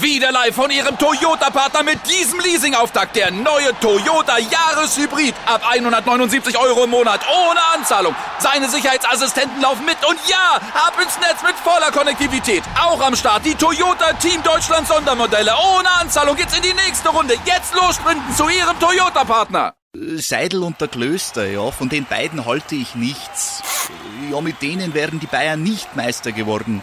Wieder live von Ihrem Toyota-Partner mit diesem Leasing-Auftakt. Der neue Toyota Jahreshybrid. Ab 179 Euro im Monat. Ohne Anzahlung. Seine Sicherheitsassistenten laufen mit. Und ja, ab ins Netz mit voller Konnektivität. Auch am Start die Toyota Team Deutschland Sondermodelle. Ohne Anzahlung geht's in die nächste Runde. Jetzt los sprinten zu Ihrem Toyota-Partner. Seidel und der Klöster, ja, von den beiden halte ich nichts. Ja, mit denen wären die Bayern nicht Meister geworden.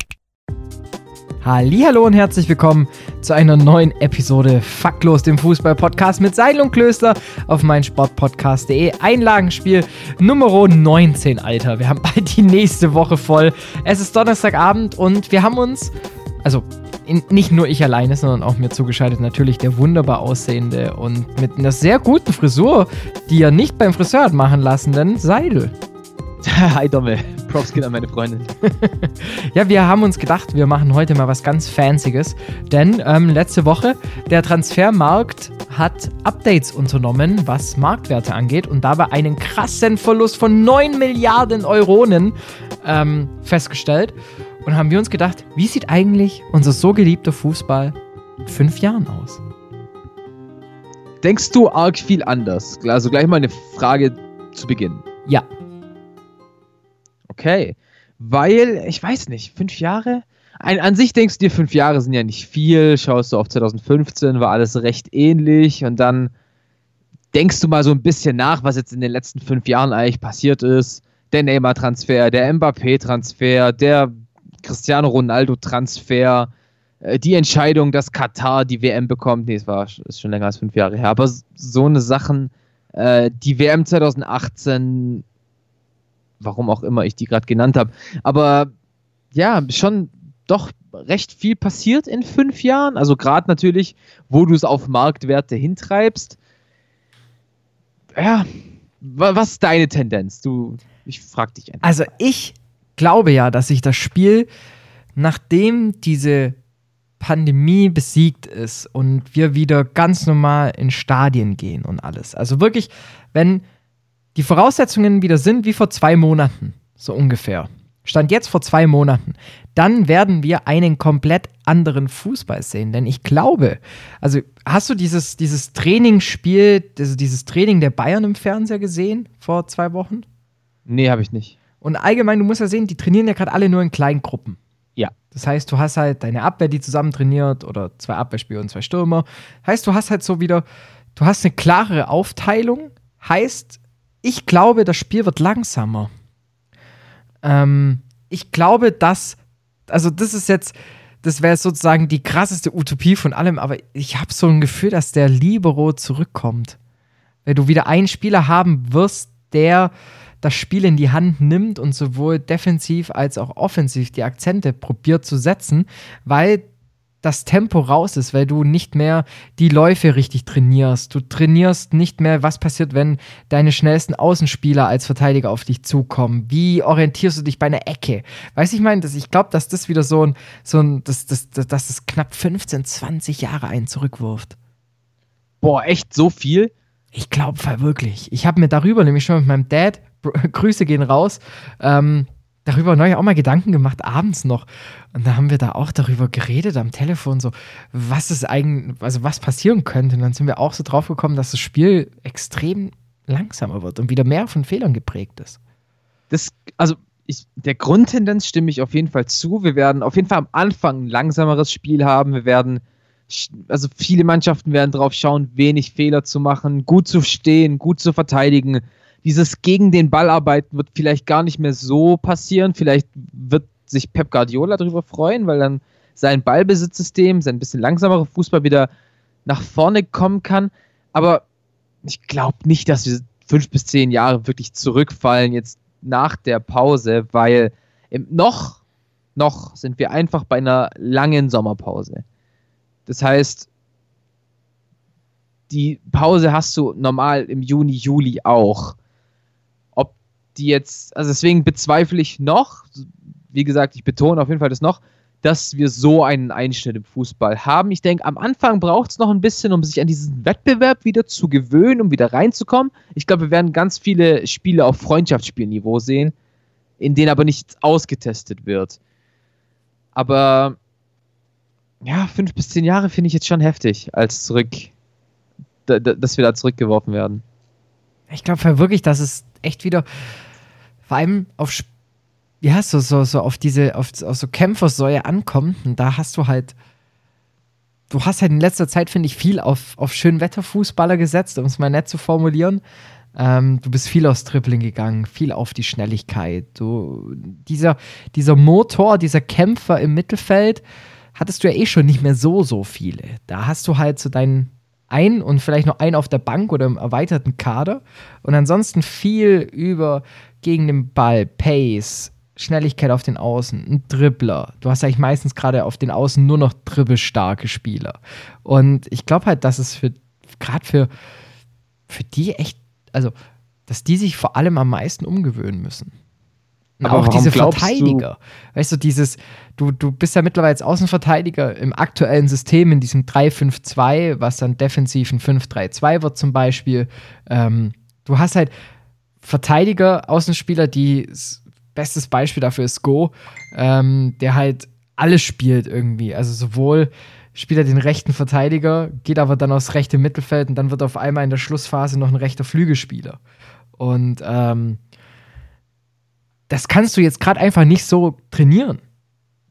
Hallo und herzlich willkommen zu einer neuen Episode Faktlos, dem Fußball-Podcast mit Seidel und Klöster auf meinsportpodcast.de. Einlagenspiel Nummer 19, Alter. Wir haben bald die nächste Woche voll. Es ist Donnerstagabend und wir haben uns, also in, nicht nur ich alleine, sondern auch mir zugeschaltet natürlich der wunderbar aussehende und mit einer sehr guten Frisur, die er nicht beim Friseur hat machen lassen, denn Seidel. Hi Domme, Props geht an meine Freundin. ja, wir haben uns gedacht, wir machen heute mal was ganz Fancyes, denn ähm, letzte Woche der Transfermarkt hat Updates unternommen, was Marktwerte angeht und dabei einen krassen Verlust von 9 Milliarden Euronen ähm, festgestellt und haben wir uns gedacht, wie sieht eigentlich unser so geliebter Fußball in fünf Jahren aus? Denkst du arg viel anders? Also gleich mal eine Frage zu Beginn. Okay. Weil, ich weiß nicht, fünf Jahre? Ein, an sich denkst du dir, fünf Jahre sind ja nicht viel. Schaust du auf 2015, war alles recht ähnlich. Und dann denkst du mal so ein bisschen nach, was jetzt in den letzten fünf Jahren eigentlich passiert ist. Der Neymar-Transfer, der Mbappé-Transfer, der Cristiano Ronaldo-Transfer, äh, die Entscheidung, dass Katar die WM bekommt. Nee, es war ist schon länger als fünf Jahre her. Aber so eine Sachen, äh, die WM 2018 warum auch immer ich die gerade genannt habe. Aber ja, schon doch recht viel passiert in fünf Jahren. Also gerade natürlich, wo du es auf Marktwerte hintreibst. Ja, was ist deine Tendenz? Du, ich frag dich einfach. Also ich glaube ja, dass sich das Spiel, nachdem diese Pandemie besiegt ist und wir wieder ganz normal in Stadien gehen und alles. Also wirklich, wenn die Voraussetzungen wieder sind wie vor zwei Monaten, so ungefähr. Stand jetzt vor zwei Monaten. Dann werden wir einen komplett anderen Fußball sehen. Denn ich glaube, also hast du dieses, dieses Trainingsspiel, also dieses Training der Bayern im Fernseher gesehen vor zwei Wochen? Nee, habe ich nicht. Und allgemein, du musst ja sehen, die trainieren ja gerade alle nur in kleinen Gruppen. Ja. Das heißt, du hast halt deine Abwehr, die zusammen trainiert, oder zwei Abwehrspieler und zwei Stürmer. Heißt, du hast halt so wieder, du hast eine klarere Aufteilung. Heißt, ich glaube, das Spiel wird langsamer. Ähm, ich glaube, dass, also das ist jetzt, das wäre sozusagen die krasseste Utopie von allem, aber ich habe so ein Gefühl, dass der Libero zurückkommt. Wenn du wieder einen Spieler haben wirst, der das Spiel in die Hand nimmt und sowohl defensiv als auch offensiv die Akzente probiert zu setzen, weil das Tempo raus ist, weil du nicht mehr die Läufe richtig trainierst. Du trainierst nicht mehr, was passiert, wenn deine schnellsten Außenspieler als Verteidiger auf dich zukommen. Wie orientierst du dich bei einer Ecke? Weiß ich meine, ich glaube, dass das wieder so ein, so ein, dass das, das, dass das knapp 15, 20 Jahre einen zurückwirft. Boah, echt so viel? Ich glaube wirklich. Ich habe mir darüber nämlich schon mit meinem Dad, Grüße gehen raus, ähm, darüber neulich auch mal Gedanken gemacht, abends noch. Und da haben wir da auch darüber geredet am Telefon, so, was es eigentlich, also was passieren könnte. Und dann sind wir auch so drauf gekommen, dass das Spiel extrem langsamer wird und wieder mehr von Fehlern geprägt ist. Das, also ich, der Grundtendenz stimme ich auf jeden Fall zu. Wir werden auf jeden Fall am Anfang ein langsameres Spiel haben. Wir werden, also viele Mannschaften werden drauf schauen, wenig Fehler zu machen, gut zu stehen, gut zu verteidigen dieses gegen den Ball arbeiten wird vielleicht gar nicht mehr so passieren. Vielleicht wird sich Pep Guardiola darüber freuen, weil dann sein Ballbesitzsystem, sein bisschen langsamerer Fußball wieder nach vorne kommen kann. Aber ich glaube nicht, dass wir fünf bis zehn Jahre wirklich zurückfallen jetzt nach der Pause, weil noch, noch sind wir einfach bei einer langen Sommerpause. Das heißt, die Pause hast du normal im Juni, Juli auch die jetzt, also deswegen bezweifle ich noch, wie gesagt, ich betone auf jeden Fall das noch, dass wir so einen Einschnitt im Fußball haben. Ich denke, am Anfang braucht es noch ein bisschen, um sich an diesen Wettbewerb wieder zu gewöhnen, um wieder reinzukommen. Ich glaube, wir werden ganz viele Spiele auf Freundschaftsspielniveau sehen, in denen aber nichts ausgetestet wird. Aber ja, fünf bis zehn Jahre finde ich jetzt schon heftig, als zurück, dass wir da zurückgeworfen werden. Ich glaube wirklich, dass es echt wieder vor allem auf ja, so, so, so auf diese, auf, auf so Kämpfersäue ankommt. Und da hast du halt, du hast halt in letzter Zeit, finde ich, viel auf, auf Schönwetterfußballer gesetzt, um es mal nett zu formulieren. Ähm, du bist viel aufs Dribbling gegangen, viel auf die Schnelligkeit. Du, dieser, dieser Motor, dieser Kämpfer im Mittelfeld, hattest du ja eh schon nicht mehr so, so viele. Da hast du halt so deinen ein und vielleicht noch einen auf der Bank oder im erweiterten Kader und ansonsten viel über gegen den Ball, Pace, Schnelligkeit auf den Außen, ein Dribbler. Du hast eigentlich meistens gerade auf den Außen nur noch dribbelstarke Spieler. Und ich glaube halt, dass es für gerade für, für die echt, also dass die sich vor allem am meisten umgewöhnen müssen. Und auch diese Verteidiger. Du? Weißt du, dieses, du, du bist ja mittlerweile als Außenverteidiger im aktuellen System, in diesem 3-5-2, was dann defensiv ein 5-3-2 wird zum Beispiel. Ähm, du hast halt Verteidiger, Außenspieler, die bestes Beispiel dafür ist Go, ähm, der halt alles spielt irgendwie. Also sowohl spielt er den rechten Verteidiger, geht aber dann aufs rechte Mittelfeld und dann wird auf einmal in der Schlussphase noch ein rechter Flügelspieler. Und ähm, das kannst du jetzt gerade einfach nicht so trainieren.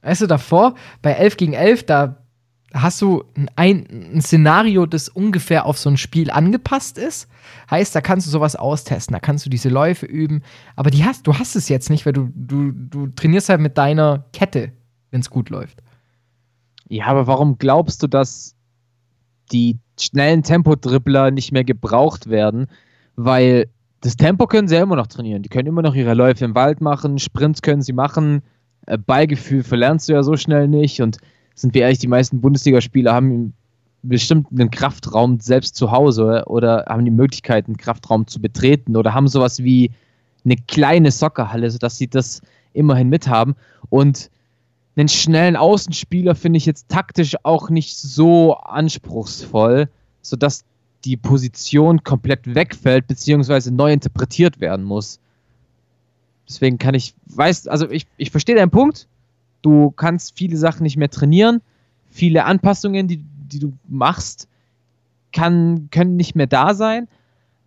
Weißt du, davor, bei 11 gegen 11, da hast du ein, ein, Szenario, das ungefähr auf so ein Spiel angepasst ist. Heißt, da kannst du sowas austesten, da kannst du diese Läufe üben. Aber die hast, du hast es jetzt nicht, weil du, du, du trainierst halt mit deiner Kette, wenn es gut läuft. Ja, aber warum glaubst du, dass die schnellen Tempodribbler nicht mehr gebraucht werden? Weil das Tempo können sie ja immer noch trainieren. Die können immer noch ihre Läufe im Wald machen, Sprints können sie machen, äh, Ballgefühl verlernst du ja so schnell nicht. Und sind wir ehrlich, die meisten Bundesligaspieler haben bestimmt einen Kraftraum selbst zu Hause oder haben die Möglichkeit, einen Kraftraum zu betreten oder haben sowas wie eine kleine Soccerhalle, sodass sie das immerhin mithaben. Und einen schnellen Außenspieler finde ich jetzt taktisch auch nicht so anspruchsvoll, sodass die Position komplett wegfällt, beziehungsweise neu interpretiert werden muss. Deswegen kann ich, weiß, also ich, ich verstehe deinen Punkt. Du kannst viele Sachen nicht mehr trainieren. Viele Anpassungen, die, die du machst, kann, können nicht mehr da sein.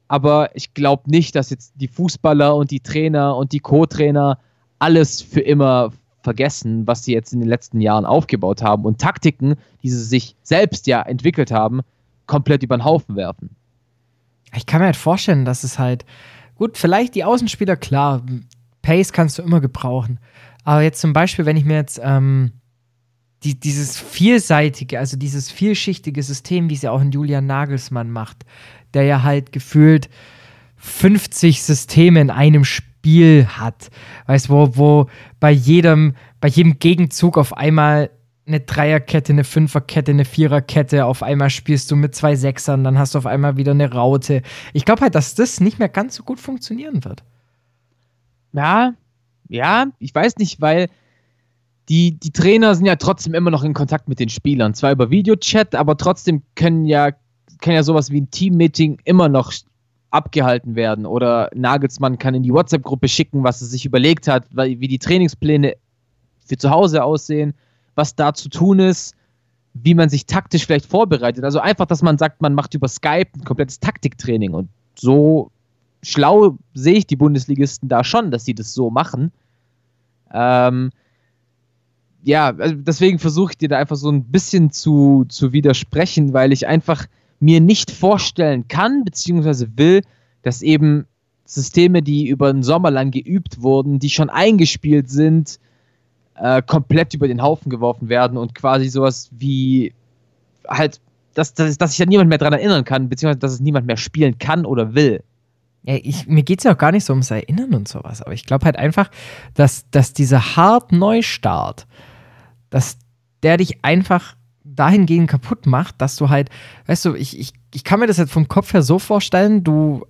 Aber ich glaube nicht, dass jetzt die Fußballer und die Trainer und die Co-Trainer alles für immer vergessen, was sie jetzt in den letzten Jahren aufgebaut haben und Taktiken, die sie sich selbst ja entwickelt haben, komplett über den Haufen werfen. Ich kann mir halt vorstellen, dass es halt, gut, vielleicht die Außenspieler, klar, Pace kannst du immer gebrauchen. Aber jetzt zum Beispiel, wenn ich mir jetzt ähm, die, dieses vielseitige, also dieses vielschichtige System, wie es ja auch ein Julian Nagelsmann macht, der ja halt gefühlt 50 Systeme in einem Spiel hat. Weißt du, wo, wo bei jedem, bei jedem Gegenzug auf einmal eine Dreierkette, eine Fünferkette, eine Viererkette. Auf einmal spielst du mit zwei Sechsern, dann hast du auf einmal wieder eine Raute. Ich glaube halt, dass das nicht mehr ganz so gut funktionieren wird. Ja, ja, ich weiß nicht, weil die, die Trainer sind ja trotzdem immer noch in Kontakt mit den Spielern. Zwar über Videochat, aber trotzdem können ja, kann ja sowas wie ein Team-Meeting immer noch abgehalten werden. Oder Nagelsmann kann in die WhatsApp-Gruppe schicken, was er sich überlegt hat, wie die Trainingspläne für zu Hause aussehen, was da zu tun ist, wie man sich taktisch vielleicht vorbereitet. Also einfach, dass man sagt, man macht über Skype ein komplettes Taktiktraining. Und so schlau sehe ich die Bundesligisten da schon, dass sie das so machen. Ähm, ja, also deswegen versuche ich dir da einfach so ein bisschen zu, zu widersprechen, weil ich einfach mir nicht vorstellen kann, beziehungsweise will, dass eben Systeme, die über den Sommer lang geübt wurden, die schon eingespielt sind, äh, komplett über den Haufen geworfen werden und quasi sowas wie halt, dass, dass, dass sich da niemand mehr dran erinnern kann, beziehungsweise dass es niemand mehr spielen kann oder will. Ja, ich, mir geht es ja auch gar nicht so ums Erinnern und sowas, aber ich glaube halt einfach, dass, dass dieser hart Neustart, dass der dich einfach dahingehend kaputt macht, dass du halt, weißt du, ich, ich, ich kann mir das jetzt vom Kopf her so vorstellen, du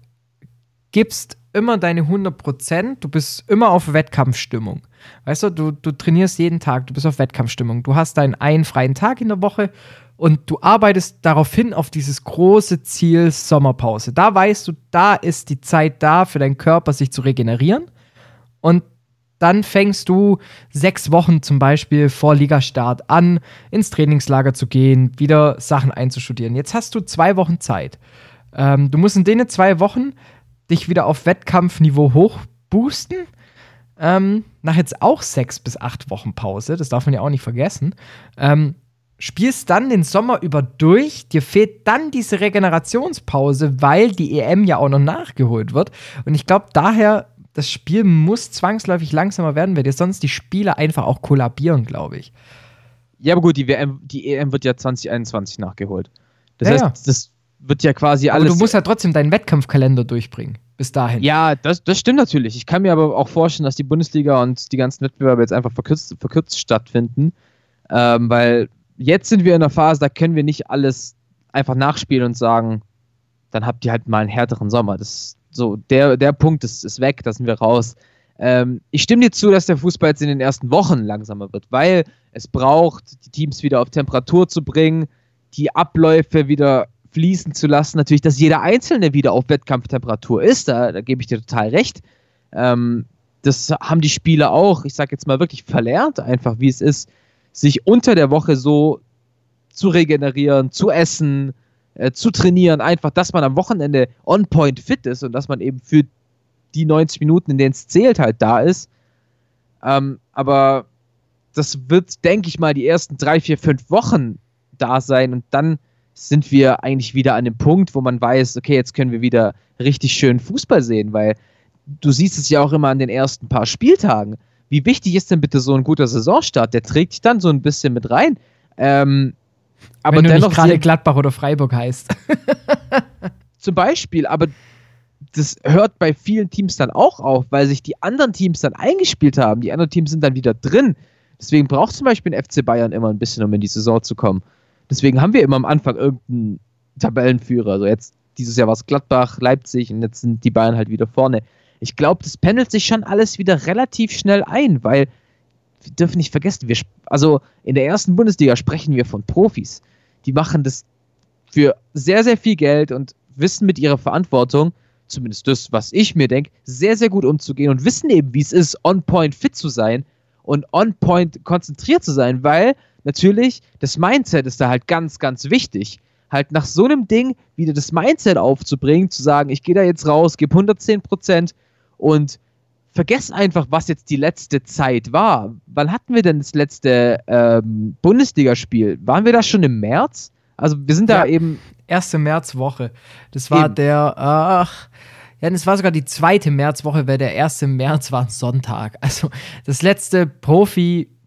gibst immer deine 100%, du bist immer auf Wettkampfstimmung. Weißt du, du, du trainierst jeden Tag, du bist auf Wettkampfstimmung. Du hast deinen einen freien Tag in der Woche und du arbeitest darauf hin auf dieses große Ziel Sommerpause. Da weißt du, da ist die Zeit da für deinen Körper, sich zu regenerieren. Und dann fängst du sechs Wochen zum Beispiel vor Ligastart an, ins Trainingslager zu gehen, wieder Sachen einzustudieren. Jetzt hast du zwei Wochen Zeit. Ähm, du musst in denen zwei Wochen dich wieder auf Wettkampfniveau hochboosten. Ähm, nach jetzt auch sechs bis acht Wochen Pause, das darf man ja auch nicht vergessen. Ähm, spielst dann den Sommer über durch, dir fehlt dann diese Regenerationspause, weil die EM ja auch noch nachgeholt wird. Und ich glaube, daher, das Spiel muss zwangsläufig langsamer werden, weil dir sonst die Spiele einfach auch kollabieren, glaube ich. Ja, aber gut, die, WM, die EM wird ja 2021 nachgeholt. Das Ja, heißt, ja. das wird ja quasi Aber alles. du musst ja trotzdem deinen Wettkampfkalender durchbringen. Bis dahin. Ja, das, das stimmt natürlich. Ich kann mir aber auch vorstellen, dass die Bundesliga und die ganzen Wettbewerbe jetzt einfach verkürzt, verkürzt stattfinden. Ähm, weil jetzt sind wir in einer Phase, da können wir nicht alles einfach nachspielen und sagen, dann habt ihr halt mal einen härteren Sommer. Das so, der, der Punkt ist, ist weg, da sind wir raus. Ähm, ich stimme dir zu, dass der Fußball jetzt in den ersten Wochen langsamer wird, weil es braucht, die Teams wieder auf Temperatur zu bringen, die Abläufe wieder fließen zu lassen. Natürlich, dass jeder Einzelne wieder auf Wettkampftemperatur ist, da, da gebe ich dir total recht. Ähm, das haben die Spieler auch, ich sage jetzt mal wirklich verlernt, einfach wie es ist, sich unter der Woche so zu regenerieren, zu essen, äh, zu trainieren, einfach, dass man am Wochenende on point fit ist und dass man eben für die 90 Minuten, in denen es zählt, halt da ist. Ähm, aber das wird, denke ich mal, die ersten drei, vier, fünf Wochen da sein und dann sind wir eigentlich wieder an dem Punkt, wo man weiß, okay, jetzt können wir wieder richtig schön Fußball sehen, weil du siehst es ja auch immer an den ersten paar Spieltagen. Wie wichtig ist denn bitte so ein guter Saisonstart? Der trägt dich dann so ein bisschen mit rein. Ähm, aber Wenn du dennoch gerade Gladbach oder Freiburg heißt. zum Beispiel, aber das hört bei vielen Teams dann auch auf, weil sich die anderen Teams dann eingespielt haben. Die anderen Teams sind dann wieder drin. Deswegen braucht zum Beispiel ein FC Bayern immer ein bisschen, um in die Saison zu kommen. Deswegen haben wir immer am Anfang irgendeinen Tabellenführer. Also jetzt dieses Jahr war es Gladbach, Leipzig und jetzt sind die Bayern halt wieder vorne. Ich glaube, das pendelt sich schon alles wieder relativ schnell ein, weil wir dürfen nicht vergessen, wir, also in der ersten Bundesliga sprechen wir von Profis. Die machen das für sehr, sehr viel Geld und wissen mit ihrer Verantwortung, zumindest das, was ich mir denke, sehr, sehr gut umzugehen und wissen eben, wie es ist, on point fit zu sein und on point konzentriert zu sein, weil natürlich das Mindset ist da halt ganz, ganz wichtig. Halt nach so einem Ding wieder das Mindset aufzubringen, zu sagen, ich gehe da jetzt raus, gebe 110 Prozent und vergesst einfach, was jetzt die letzte Zeit war. Wann hatten wir denn das letzte ähm, Bundesligaspiel? Waren wir da schon im März? Also wir sind da Ja. eben Erste Märzwoche. Das war Eben. der, ach, ja, das war sogar die zweite Märzwoche, weil der erste März war ein Sonntag. Also das letzte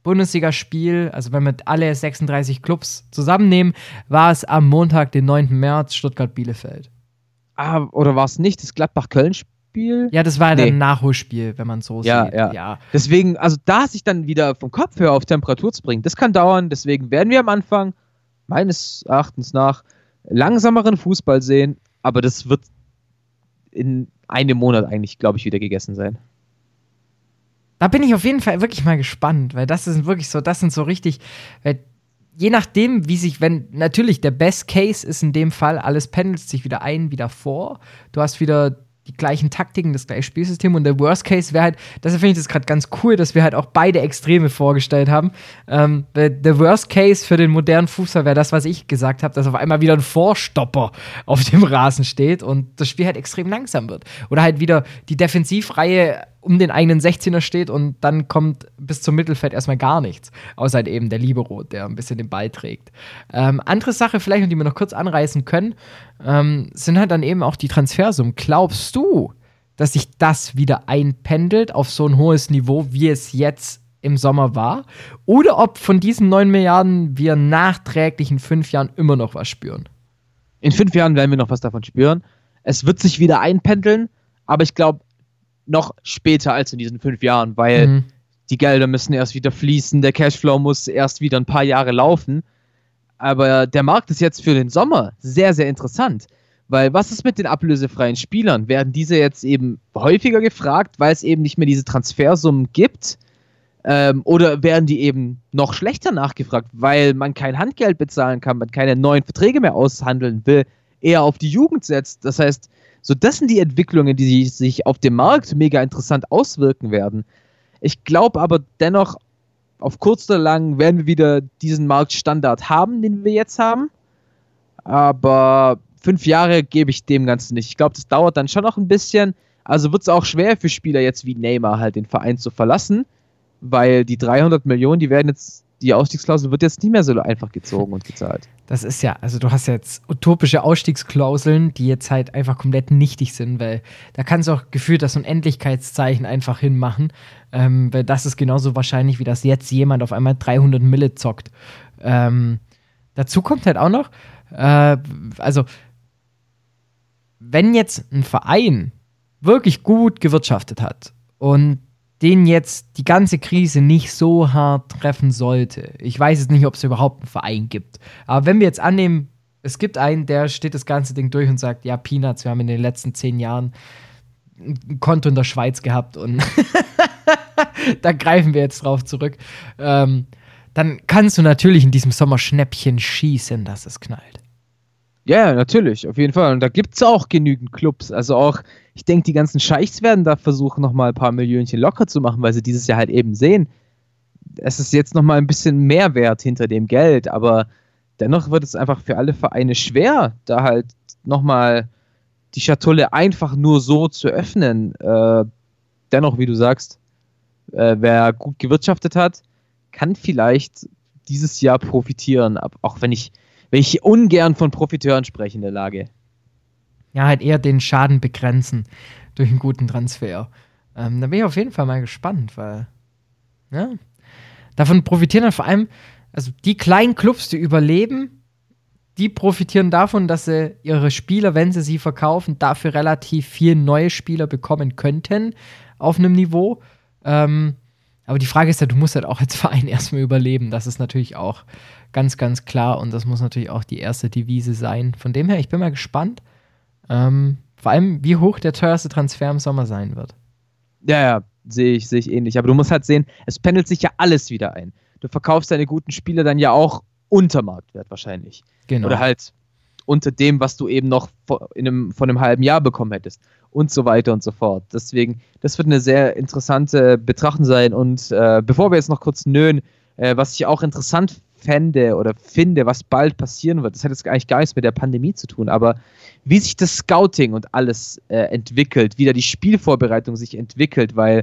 Profi-Bundesligaspiel, also wenn wir alle 36 Clubs zusammennehmen, war es am Montag, den 9. März, Stuttgart-Bielefeld. Ah, oder war es nicht das Gladbach-Köln-Spiel? Ja, das war Nee. ein Nachholspiel, wenn man so Ja, sieht. ja. ja. Deswegen, also da sich dann wieder vom Kopf her auf Temperatur zu bringen, das kann dauern. Deswegen werden wir am Anfang, meines Erachtens nach, langsameren Fußball sehen. Aber das wird in einem Monat eigentlich, glaube ich, wieder gegessen sein. Da bin ich auf jeden Fall wirklich mal gespannt, weil das sind wirklich so, das sind so richtig, weil je nachdem, wie sich, wenn, natürlich der Best Case ist in dem Fall, alles pendelt sich wieder ein, wieder vor. Du hast wieder die gleichen Taktiken, das gleiche Spielsystem und der Worst Case wäre halt, deshalb finde ich das gerade ganz cool, dass wir halt auch beide Extreme vorgestellt haben. Ähm, der Worst Case für den modernen Fußball wäre das, was ich gesagt habe, dass auf einmal wieder ein Vorstopper auf dem Rasen steht und das Spiel halt extrem langsam wird. Oder halt wieder die Defensivreihe um den eigenen 16er steht und dann kommt bis zum Mittelfeld erstmal gar nichts. Außer halt eben der Libero, der ein bisschen den Ball trägt. Ähm, andere Sache vielleicht, die wir noch kurz anreißen können, ähm, sind halt dann eben auch die Transfersummen. Glaubst du, dass sich das wieder einpendelt auf so ein hohes Niveau, wie es jetzt im Sommer war? Oder ob von diesen 9 Milliarden wir nachträglich in fünf Jahren immer noch was spüren? In fünf Jahren werden wir noch was davon spüren. Es wird sich wieder einpendeln, aber ich glaube, noch später als in diesen fünf Jahren, weil Mhm. die Gelder müssen erst wieder fließen, der Cashflow muss erst wieder ein paar Jahre laufen. Aber der Markt ist jetzt für den Sommer sehr, sehr interessant, Weil was ist mit den ablösefreien Spielern? Werden diese jetzt eben häufiger gefragt, weil es eben nicht mehr diese Transfersummen gibt? Ähm, oder werden die eben noch schlechter nachgefragt, weil man kein Handgeld bezahlen kann, man keine neuen Verträge mehr aushandeln will, eher auf die Jugend setzt? Das heißt, so das sind die Entwicklungen, die sich auf dem Markt mega interessant auswirken werden. Ich glaube aber dennoch, auf kurz oder lang werden wir wieder diesen Marktstandard haben, den wir jetzt haben. Aber fünf Jahre gebe ich dem Ganzen nicht. Ich glaube, das dauert dann schon noch ein bisschen. Also wird es auch schwer für Spieler jetzt wie Neymar halt den Verein zu verlassen, weil die 300 Millionen, die werden jetzt, die Ausstiegsklausel wird jetzt nicht mehr so einfach gezogen und gezahlt. Das ist ja, also du hast jetzt utopische Ausstiegsklauseln, die jetzt halt einfach komplett nichtig sind, weil da kannst du auch gefühlt das Unendlichkeitszeichen einfach hinmachen, ähm, weil das ist genauso wahrscheinlich, wie dass jetzt jemand auf einmal 300 Mille zockt. Ähm, dazu kommt halt auch noch, äh, also wenn jetzt ein Verein wirklich gut gewirtschaftet hat und den jetzt die ganze Krise nicht so hart treffen sollte. Ich weiß jetzt nicht, ob es überhaupt einen Verein gibt. Aber wenn wir jetzt annehmen, es gibt einen, der steht das ganze Ding durch und sagt, ja, Peanuts, wir haben in den letzten zehn Jahren ein Konto in der Schweiz gehabt und da greifen wir jetzt drauf zurück. Ähm, dann kannst du natürlich in diesem Sommer Schnäppchen schießen, dass es knallt. Ja, natürlich, auf jeden Fall. Und da gibt es auch genügend Clubs. Also auch, ich denke, die ganzen Scheichs werden da versuchen, nochmal ein paar Millionchen locker zu machen, weil sie dieses Jahr halt eben sehen, es ist jetzt nochmal ein bisschen mehr wert hinter dem Geld, aber dennoch wird es einfach für alle Vereine schwer, da halt nochmal die Schatulle einfach nur so zu öffnen. Äh, dennoch, wie du sagst, äh, wer gut gewirtschaftet hat, kann vielleicht dieses Jahr profitieren, auch wenn ich wenn ich ungern von Profiteuren spreche in der Lage. Ja, halt eher den Schaden begrenzen durch einen guten Transfer. Ähm, da bin ich auf jeden Fall mal gespannt, weil ja, davon profitieren dann vor allem, also die kleinen Clubs, die überleben, die profitieren davon, dass sie ihre Spieler, wenn sie sie verkaufen, dafür relativ viel neue Spieler bekommen könnten auf einem Niveau. Ähm, aber die Frage ist ja, du musst halt auch als Verein erstmal überleben. Das ist natürlich auch Ganz, ganz klar. Und das muss natürlich auch die erste Devise sein. Von dem her, ich bin mal gespannt. Ähm, vor allem, wie hoch der teuerste Transfer im Sommer sein wird. Ja, ja, sehe ich, sehe ich ähnlich. Aber du musst halt sehen, es pendelt sich ja alles wieder ein. Du verkaufst deine guten Spiele dann ja auch unter Marktwert wahrscheinlich. Genau. Oder halt unter dem, was du eben noch in einem, von einem halben Jahr bekommen hättest. Und so weiter und so fort. Deswegen, das wird eine sehr interessante Betrachtung sein. Und äh, bevor wir jetzt noch kurz nöhen, äh, was ich auch interessant fände oder finde, was bald passieren wird, das hat jetzt eigentlich gar nichts mit der Pandemie zu tun, aber wie sich das Scouting und alles äh, entwickelt, wie da die Spielvorbereitung sich entwickelt, weil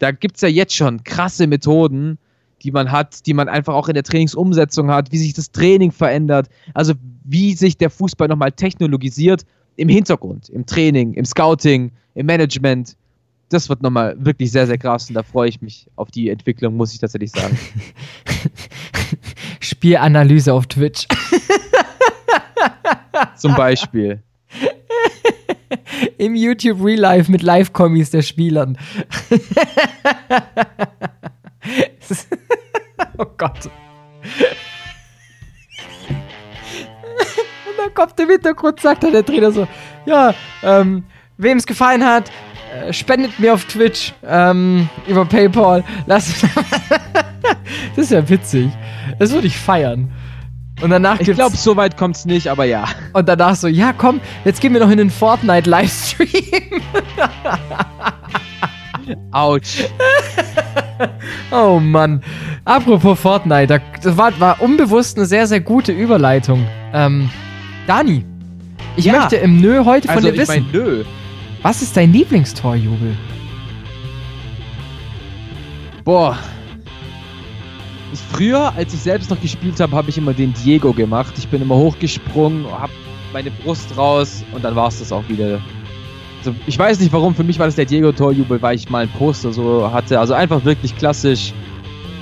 da gibt es ja jetzt schon krasse Methoden, die man hat, die man einfach auch in der Trainingsumsetzung hat, wie sich das Training verändert, also wie sich der Fußball nochmal technologisiert im Hintergrund, im Training, im Scouting, im Management. Das wird nochmal wirklich sehr, sehr krass und da freue ich mich auf die Entwicklung, muss ich tatsächlich sagen. Spielanalyse auf Twitch. Zum Beispiel. Im YouTube Real Life mit Live-Kommis der Spielern. oh Gott. Und dann kommt im Hintergrund, sagt dann der Trainer so: Ja, ähm, wem es gefallen hat, äh, spendet mir auf Twitch ähm, über PayPal. Lass. das ist ja witzig. Das würde ich feiern. Und danach Ich glaube, so weit kommt es nicht, aber ja. Und danach so, ja, komm, jetzt gehen wir noch in den Fortnite-Livestream. Autsch. oh Mann. Apropos Fortnite, das war, war unbewusst eine sehr, sehr gute Überleitung. Ähm, Dani, ich ja. möchte im Nö heute von also, dir wissen. Ich mein, Nö. Was ist dein Lieblingstorjubel? Boah. Früher, als ich selbst noch gespielt habe, habe ich immer den Diego gemacht. Ich bin immer hochgesprungen, habe meine Brust raus und dann war es das auch wieder. Also ich weiß nicht warum, für mich war das der Diego-Torjubel, weil ich mal ein Poster so hatte. Also einfach wirklich klassisch.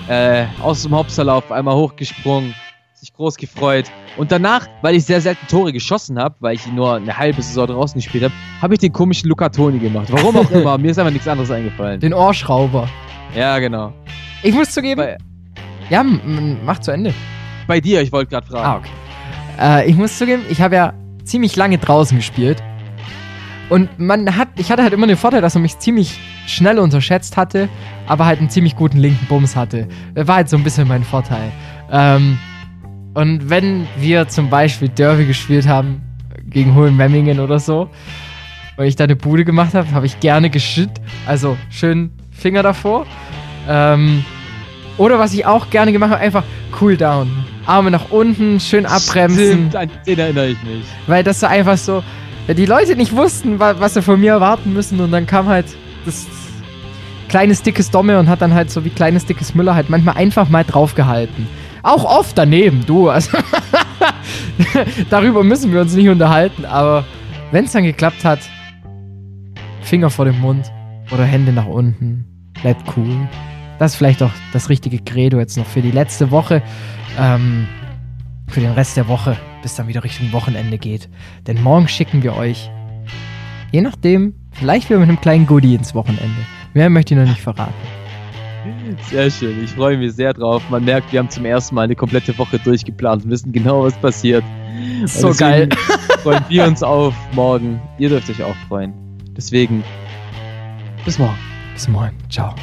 Äh, aus dem Hopserlauf einmal hochgesprungen sich groß gefreut. Und danach, weil ich sehr selten Tore geschossen habe, weil ich nur eine halbe Saison draußen gespielt habe, habe ich den komischen Luca Toni gemacht. Warum auch immer, mir ist einfach nichts anderes eingefallen. Den Ohrschrauber. Ja, genau. Ich muss zugeben. Bei, ja, mach zu Ende. Bei dir, ich wollte gerade fragen. Ah, okay. Äh, ich muss zugeben, ich habe ja ziemlich lange draußen gespielt. Und man hat, ich hatte halt immer den Vorteil, dass man mich ziemlich schnell unterschätzt hatte, aber halt einen ziemlich guten linken Bums hatte. Das war halt so ein bisschen mein Vorteil. Ähm, und wenn wir zum Beispiel Derby gespielt haben, gegen Hohenmemmingen oder so, und ich da eine Bude gemacht habe, habe ich gerne geschütt. Also schön Finger davor. Ähm, oder was ich auch gerne gemacht habe, einfach Cool Down. Arme nach unten, schön abbremsen. Stimmt, an den erinnere ich mich. Weil das so einfach so, die Leute nicht wussten, wa was sie von mir erwarten müssen und dann kam halt das kleines dickes Domme und hat dann halt so wie kleines dickes Müller halt manchmal einfach mal draufgehalten. Auch oft daneben, du. Also darüber müssen wir uns nicht unterhalten, aber wenn es dann geklappt hat, Finger vor dem Mund oder Hände nach unten, bleibt cool. Das ist vielleicht auch das richtige Credo jetzt noch für die letzte Woche. Ähm, für den Rest der Woche, bis dann wieder Richtung Wochenende geht. Denn morgen schicken wir euch, je nachdem, vielleicht wieder mit einem kleinen Goodie ins Wochenende. Mehr möchte ich noch nicht verraten. Sehr schön, ich freue mich sehr drauf. Man merkt, wir haben zum ersten Mal eine komplette Woche durchgeplant und wissen genau, was passiert. So geil. Freuen wir uns auf morgen. Ihr dürft euch auch freuen. Deswegen, bis morgen. Bis morgen. Ciao.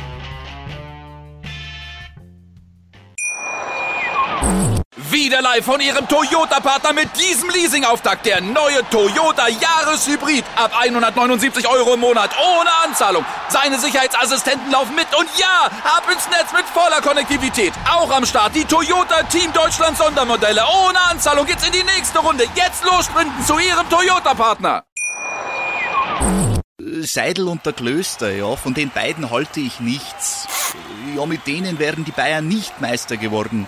Wieder live von Ihrem Toyota-Partner mit diesem Leasing-Auftakt. Der neue Toyota Jahreshybrid. Ab 179 Euro im Monat. Ohne Anzahlung. Seine Sicherheitsassistenten laufen mit. Und ja, ab ins Netz mit voller Konnektivität. Auch am Start die Toyota Team Deutschland Sondermodelle. Ohne Anzahlung geht's in die nächste Runde. Jetzt los sprinten zu Ihrem Toyota-Partner. Seidel und der Klöster, ja, von den beiden halte ich nichts. Ja, mit denen wären die Bayern nicht Meister geworden.